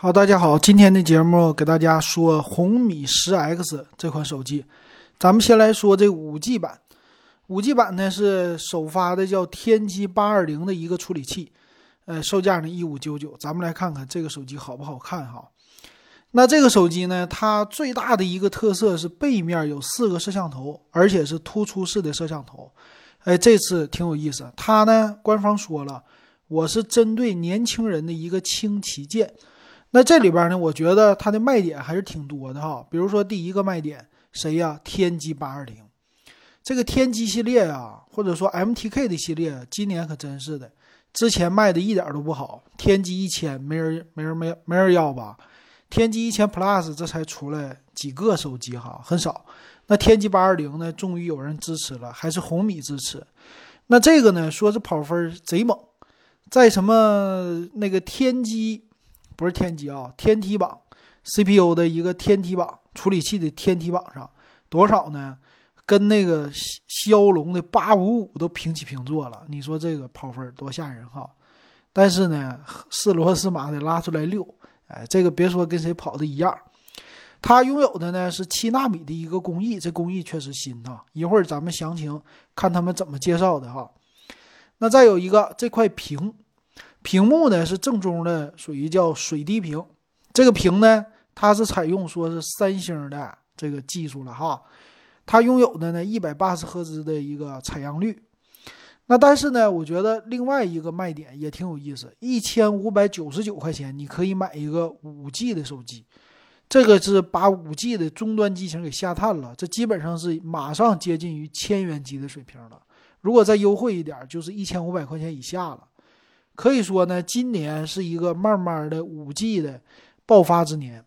好，大家好，今天的节目给大家说红米十 X 这款手机。咱们先来说这五 G 版，五 G 版呢是首发的叫天玑八二零的一个处理器，呃，售价呢一五九九。咱们来看看这个手机好不好看哈。那这个手机呢，它最大的一个特色是背面有四个摄像头，而且是突出式的摄像头。哎，这次挺有意思，它呢官方说了，我是针对年轻人的一个轻旗舰。那这里边呢，我觉得它的卖点还是挺多的哈。比如说第一个卖点，谁呀？天玑八二零，这个天玑系列啊，或者说 MTK 的系列，今年可真是的，之前卖的一点都不好。天玑一千没人没人没没人要吧？天玑一千 Plus 这才出来几个手机哈，很少。那天玑八二零呢，终于有人支持了，还是红米支持。那这个呢，说是跑分贼猛，在什么那个天玑。不是天玑啊，天梯榜 CPU 的一个天梯榜处理器的天梯榜上多少呢？跟那个骁龙的八五五都平起平坐了。你说这个跑分多吓人哈！但是呢，四罗四马的拉出来六，哎，这个别说跟谁跑的一样。它拥有的呢是七纳米的一个工艺，这工艺确实新哈。一会儿咱们详情看他们怎么介绍的哈。那再有一个这块屏。屏幕呢是正宗的，属于叫水滴屏。这个屏呢，它是采用说是三星的这个技术了哈。它拥有的呢一百八十赫兹的一个采样率。那但是呢，我觉得另外一个卖点也挺有意思，一千五百九十九块钱你可以买一个五 G 的手机。这个是把五 G 的终端机型给下探了，这基本上是马上接近于千元机的水平了。如果再优惠一点，就是一千五百块钱以下了。可以说呢，今年是一个慢慢的五 G 的爆发之年，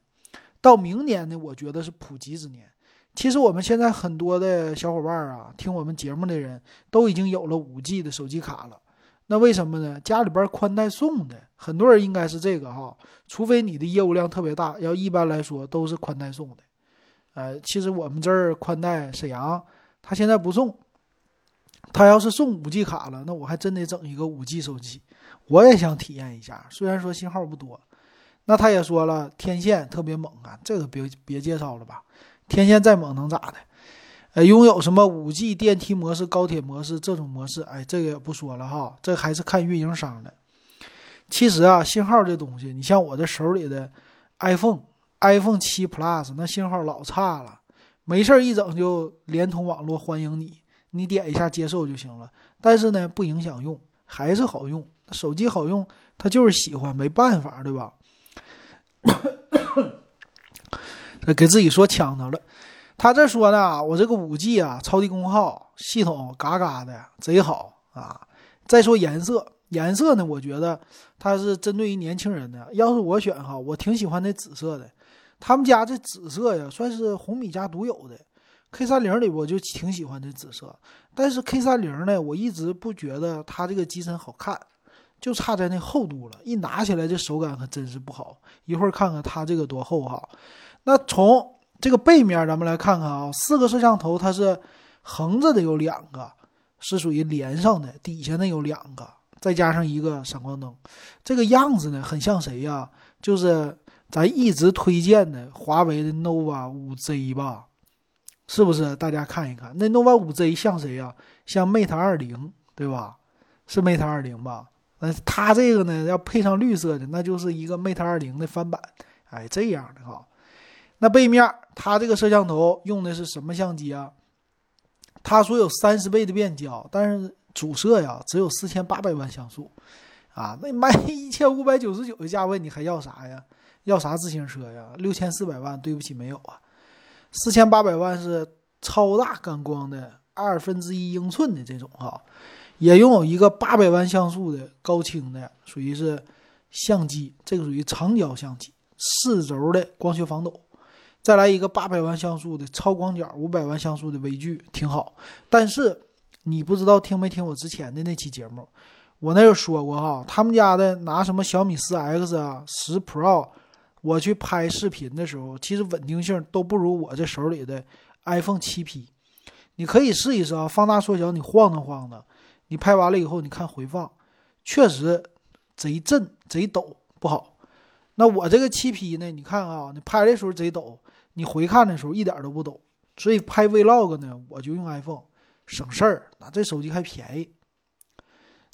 到明年呢，我觉得是普及之年。其实我们现在很多的小伙伴啊，听我们节目的人都已经有了五 G 的手机卡了。那为什么呢？家里边宽带送的，很多人应该是这个哈，除非你的业务量特别大，要一般来说都是宽带送的。呃，其实我们这儿宽带沈阳，他现在不送。他要是送五 G 卡了，那我还真得整一个五 G 手机。我也想体验一下，虽然说信号不多，那他也说了天线特别猛啊，这个别别介绍了吧，天线再猛能咋的？呃，拥有什么五 G 电梯模式、高铁模式这种模式，哎，这个也不说了哈，这还是看运营商的。其实啊，信号这东西，你像我这手里的 iPhone，iPhone 七 Plus 那信号老差了，没事一整就联通网络欢迎你，你点一下接受就行了，但是呢，不影响用，还是好用。手机好用，他就是喜欢，没办法，对吧？给自己说呛着了。他这说呢，我这个五 G 啊，超低功耗，系统嘎嘎的，贼好啊。再说颜色，颜色呢，我觉得它是针对于年轻人的。要是我选哈，我挺喜欢那紫色的。他们家这紫色呀，算是红米家独有的。K 三零里我就挺喜欢这紫色，但是 K 三零呢，我一直不觉得它这个机身好看。就差在那厚度了，一拿起来这手感可真是不好。一会儿看看它这个多厚哈。那从这个背面咱们来看看啊，四个摄像头它是横着的有两个，是属于连上的，底下呢有两个，再加上一个闪光灯。这个样子呢很像谁呀？就是咱一直推荐的华为的 nova 五 Z 吧？是不是？大家看一看，那 nova 五 Z 像谁呀？像 Mate 二零对吧？是 Mate 二零吧？那它这个呢，要配上绿色的，那就是一个 Mate 二零的翻版，哎，这样的哈。那背面它这个摄像头用的是什么相机啊？它说有三十倍的变焦，但是主摄呀只有四千八百万像素，啊，那卖 一千五百九十九的价位，你还要啥呀？要啥自行车呀？六千四百万，对不起，没有啊。四千八百万是超大感光的二分之一英寸的这种哈。也拥有一个八百万像素的高清的，属于是相机，这个属于长焦相机，四轴的光学防抖，再来一个八百万像素的超广角，五百万像素的微距，挺好。但是你不知道听没听我之前的那期节目，我那有说过哈，他们家的拿什么小米四 X 啊、十 Pro，我去拍视频的时候，其实稳定性都不如我这手里的 iPhone 七 P。你可以试一试啊，放大缩小，你晃荡晃荡。你拍完了以后，你看回放，确实贼震贼抖，不好。那我这个七 P 呢？你看啊，你拍的时候贼抖，你回看的时候一点都不抖。所以拍 Vlog 呢，我就用 iPhone，省事儿。那这手机还便宜。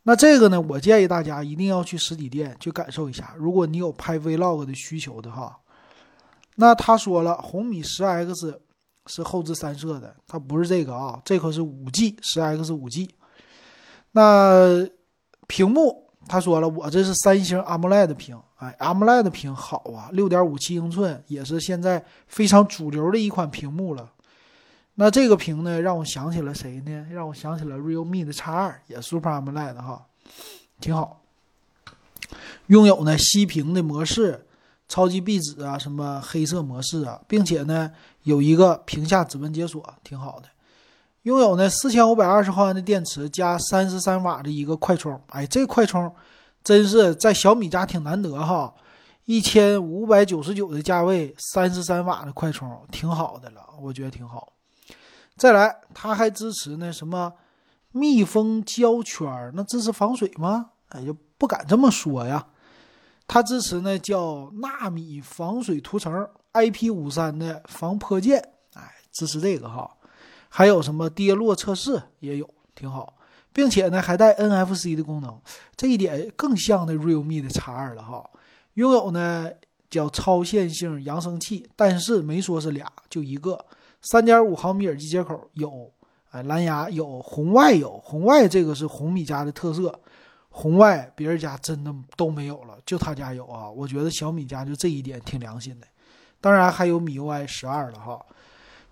那这个呢，我建议大家一定要去实体店去感受一下。如果你有拍 Vlog 的需求的话，那他说了，红米十 X 是后置三摄的，它不是这个啊，这可是五 G 十 X 五 G。那屏幕，他说了，我这是三星 AMOLED 屏，哎，AMOLED 屏好啊，六点五七英寸，也是现在非常主流的一款屏幕了。那这个屏呢，让我想起了谁呢？让我想起了 Realme 的 X 二，也 Super AMOLED 哈，挺好。拥有呢息屏的模式，超级壁纸啊，什么黑色模式啊，并且呢有一个屏下指纹解锁，挺好的。拥有呢四千五百二十毫安的电池加三十三瓦的一个快充，哎，这快充真是在小米家挺难得哈，一千五百九十九的价位，三十三瓦的快充，挺好的了，我觉得挺好。再来，它还支持那什么密封胶圈儿那支持防水吗？哎，就不敢这么说呀。它支持呢叫纳米防水涂层，IP 五三的防泼溅，哎，支持这个哈。还有什么跌落测试也有，挺好，并且呢还带 NFC 的功能，这一点更像那 Realme 的 X 二了哈。拥有呢叫超线性扬声器，但是没说是俩，就一个。三点五毫米耳机接口有，哎，蓝牙有，红外有，红外这个是红米家的特色，红外别人家真的都没有了，就他家有啊。我觉得小米家就这一点挺良心的。当然还有米 UI 十二了哈，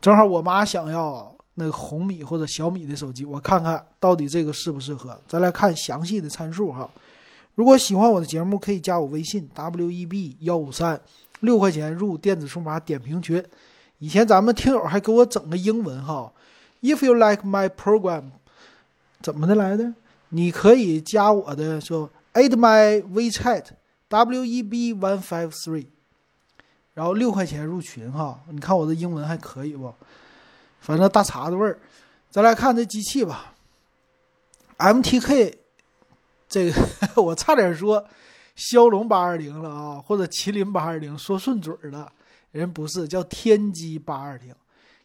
正好我妈想要那个红米或者小米的手机，我看看到底这个适不适合。再来看详细的参数哈。如果喜欢我的节目，可以加我微信 w e b 幺五三，六块钱入电子数码点评群。以前咱们听友还给我整个英文哈，If you like my program，怎么的来的？你可以加我的说 add my WeChat W E B one five three，然后六块钱入群哈。你看我的英文还可以不？反正大碴子味儿。再来看这机器吧，MTK，这个 我差点说骁龙八二零了啊，或者麒麟八二零，说顺嘴了。人不是叫天玑八二零，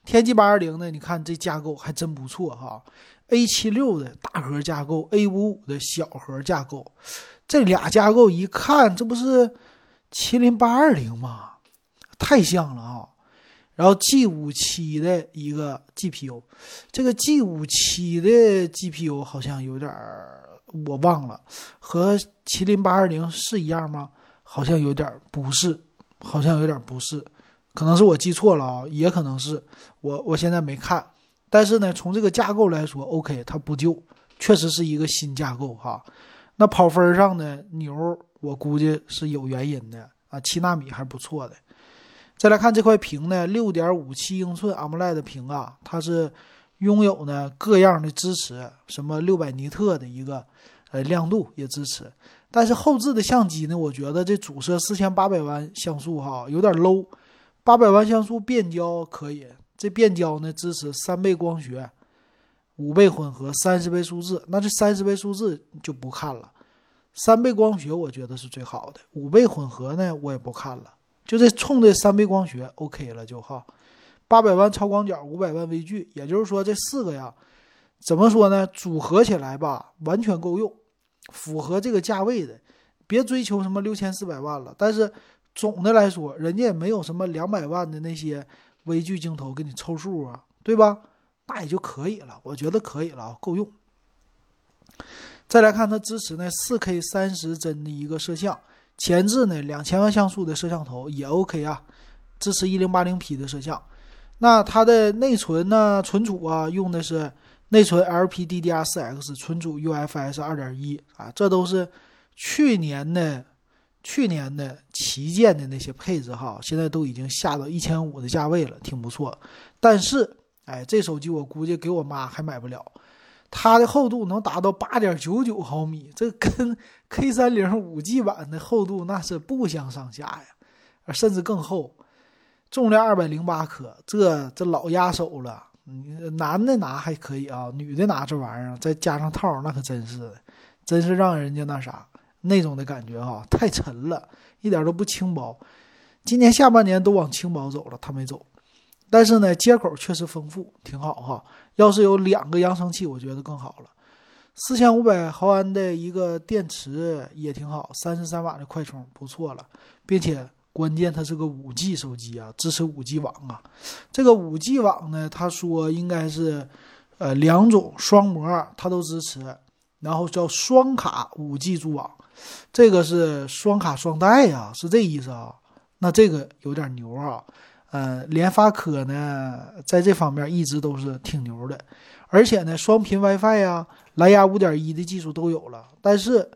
天玑八二零呢？你看这架构还真不错哈，A 七六的大核架构，A 五五的小核架构，这俩架构一看，这不是麒麟八二零吗？太像了啊！然后 G 五七的一个 GPU，这个 G 五七的 GPU 好像有点我忘了，和麒麟八二零是一样吗？好像有点不是，好像有点不是。可能是我记错了啊，也可能是我我现在没看，但是呢，从这个架构来说，OK，它不旧，确实是一个新架构哈。那跑分上呢，牛，我估计是有原因的啊，七纳米还是不错的。再来看这块屏呢，六点五七英寸 AMOLED 屏啊，它是拥有呢各样的支持，什么六百尼特的一个呃亮度也支持，但是后置的相机呢，我觉得这主摄四千八百万像素哈有点 low。八百万像素变焦可以，这变焦呢支持三倍光学、五倍混合、三十倍数字。那这三十倍数字就不看了，三倍光学我觉得是最好的，五倍混合呢我也不看了，就这冲这三倍光学 OK 了就哈。八百万超广角，五百万微距，也就是说这四个呀，怎么说呢？组合起来吧，完全够用，符合这个价位的，别追求什么六千四百万了，但是。总的来说，人家也没有什么两百万的那些微距镜头给你凑数啊，对吧？那也就可以了，我觉得可以了啊，够用。再来看它支持呢四 K 三十帧的一个摄像，前置呢两千万像素的摄像头也 OK 啊，支持一零八零 P 的摄像。那它的内存呢存储啊用的是内存 LPDDR4X，存储 UFS 二点一啊，这都是去年的。去年的旗舰的那些配置哈，现在都已经下到一千五的价位了，挺不错。但是，哎，这手机我估计给我妈还买不了。它的厚度能达到八点九九毫米，这跟 K 三零五 G 版的厚度那是不相上下呀，甚至更厚。重量二百零八克，这这老压手了。男的拿还可以啊，女的拿这玩意儿再加上套，那可真是的，真是让人家那啥。那种的感觉哈，太沉了，一点都不轻薄。今年下半年都往轻薄走了，它没走。但是呢，接口确实丰富，挺好哈。要是有两个扬声器，我觉得更好了。四千五百毫安的一个电池也挺好，三十三瓦的快充不错了，并且关键它是个五 G 手机啊，支持五 G 网啊。这个五 G 网呢，他说应该是呃两种双模，它都支持，然后叫双卡五 G 组网，这个是双卡双待呀，是这意思啊。那这个有点牛啊。呃，联发科呢，在这方面一直都是挺牛的，而且呢，双频 WiFi 呀、蓝牙五点一的技术都有了。但是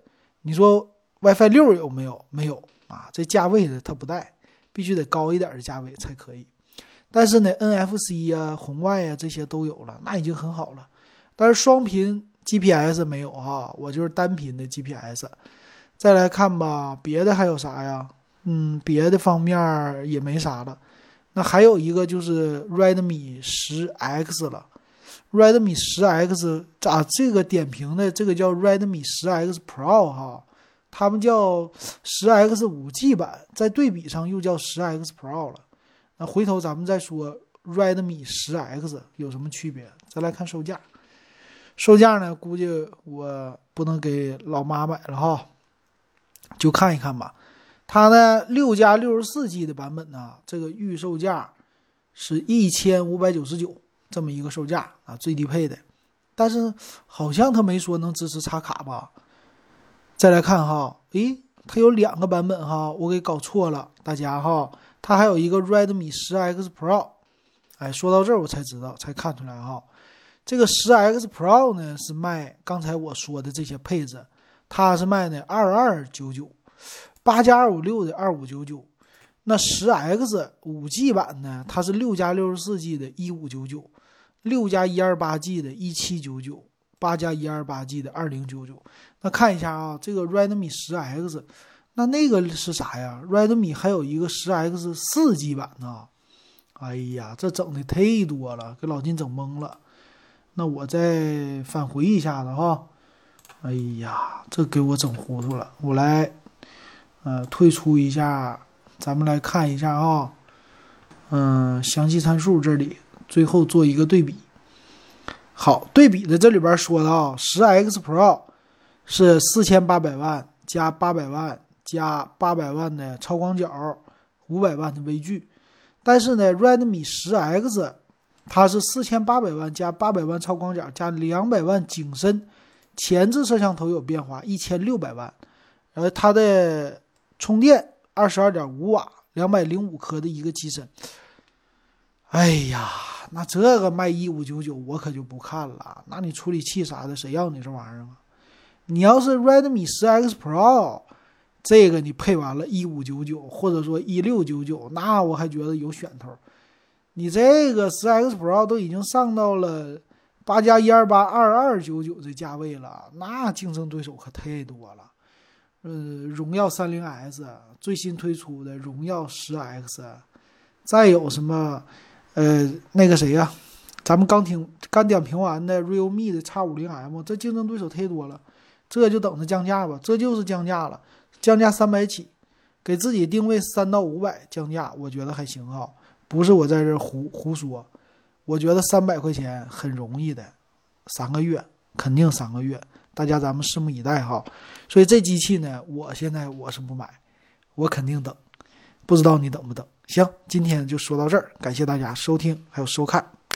你说 WiFi 六有没有？没有啊，这价位的它不带，必须得高一点的价位才可以。但是呢，NFC 呀、红外呀这些都有了，那已经很好了。但是双频 GPS 没有哈，我就是单频的 GPS。再来看吧，别的还有啥呀？嗯，别的方面也没啥了。那还有一个就是 Redmi 十 X 了，Redmi 十 X 咋这个点评的这个叫 Redmi 十 X Pro 哈，他们叫十 X 五 G 版，在对比上又叫十 X Pro 了。那回头咱们再说 Redmi 十 X 有什么区别？再来看售价，售价呢，估计我不能给老妈买了哈，就看一看吧。它呢，六加六十四 G 的版本呢，这个预售价是一千五百九十九，这么一个售价啊，最低配的。但是好像它没说能支持插卡吧？再来看哈，诶，它有两个版本哈，我给搞错了，大家哈，它还有一个 Redmi 十 X Pro。哎，说到这儿我才知道，才看出来哈，这个十 X Pro 呢是卖刚才我说的这些配置，它是卖的二二九九。八加二五六的二五九九，那十 X 五 G 版呢？它是六加六十四 G 的一五九九，六加一二八 G 的一七九九，八加一二八 G 的二零九九。那看一下啊，这个 Redmi 十 X，那那个是啥呀？Redmi 还有一个十 X 四 G 版呢。哎呀，这整的忒多了，给老金整懵了。那我再返回一下子哈。哎呀，这给我整糊涂了，我来。呃，退出一下，咱们来看一下啊，嗯，详细参数这里，最后做一个对比。好，对比的这里边说的啊，十 X Pro 是四千八百万加八百万加八百万的超广角，五百万的微距，但是呢，Redmi 十 X 它是四千八百万加八百万超广角加两百万景深，前置摄像头有变化，一千六百万，而它的。充电二十二点五瓦，两百零五克的一个机身。哎呀，那这个卖一五九九，我可就不看了。那你处理器啥的，谁要你这玩意儿啊？你要是 Redmi 十 X Pro，这个你配完了一五九九，或者说一六九九，那我还觉得有选头。你这个十 X Pro 都已经上到了八加一二八二二九九这价位了，那竞争对手可太多了。呃，荣耀三零 S 最新推出的荣耀十 X，再有什么，呃，那个谁呀？咱们刚听刚点评完的 Realme 的 X 五零 M，这竞争对手太多了，这就等着降价吧，这就是降价了，降价三百起，给自己定位三到五百降价，我觉得还行啊，不是我在这胡胡说，我觉得三百块钱很容易的，三个月肯定三个月。大家咱们拭目以待哈，所以这机器呢，我现在我是不买，我肯定等，不知道你等不等？行，今天就说到这儿，感谢大家收听还有收看。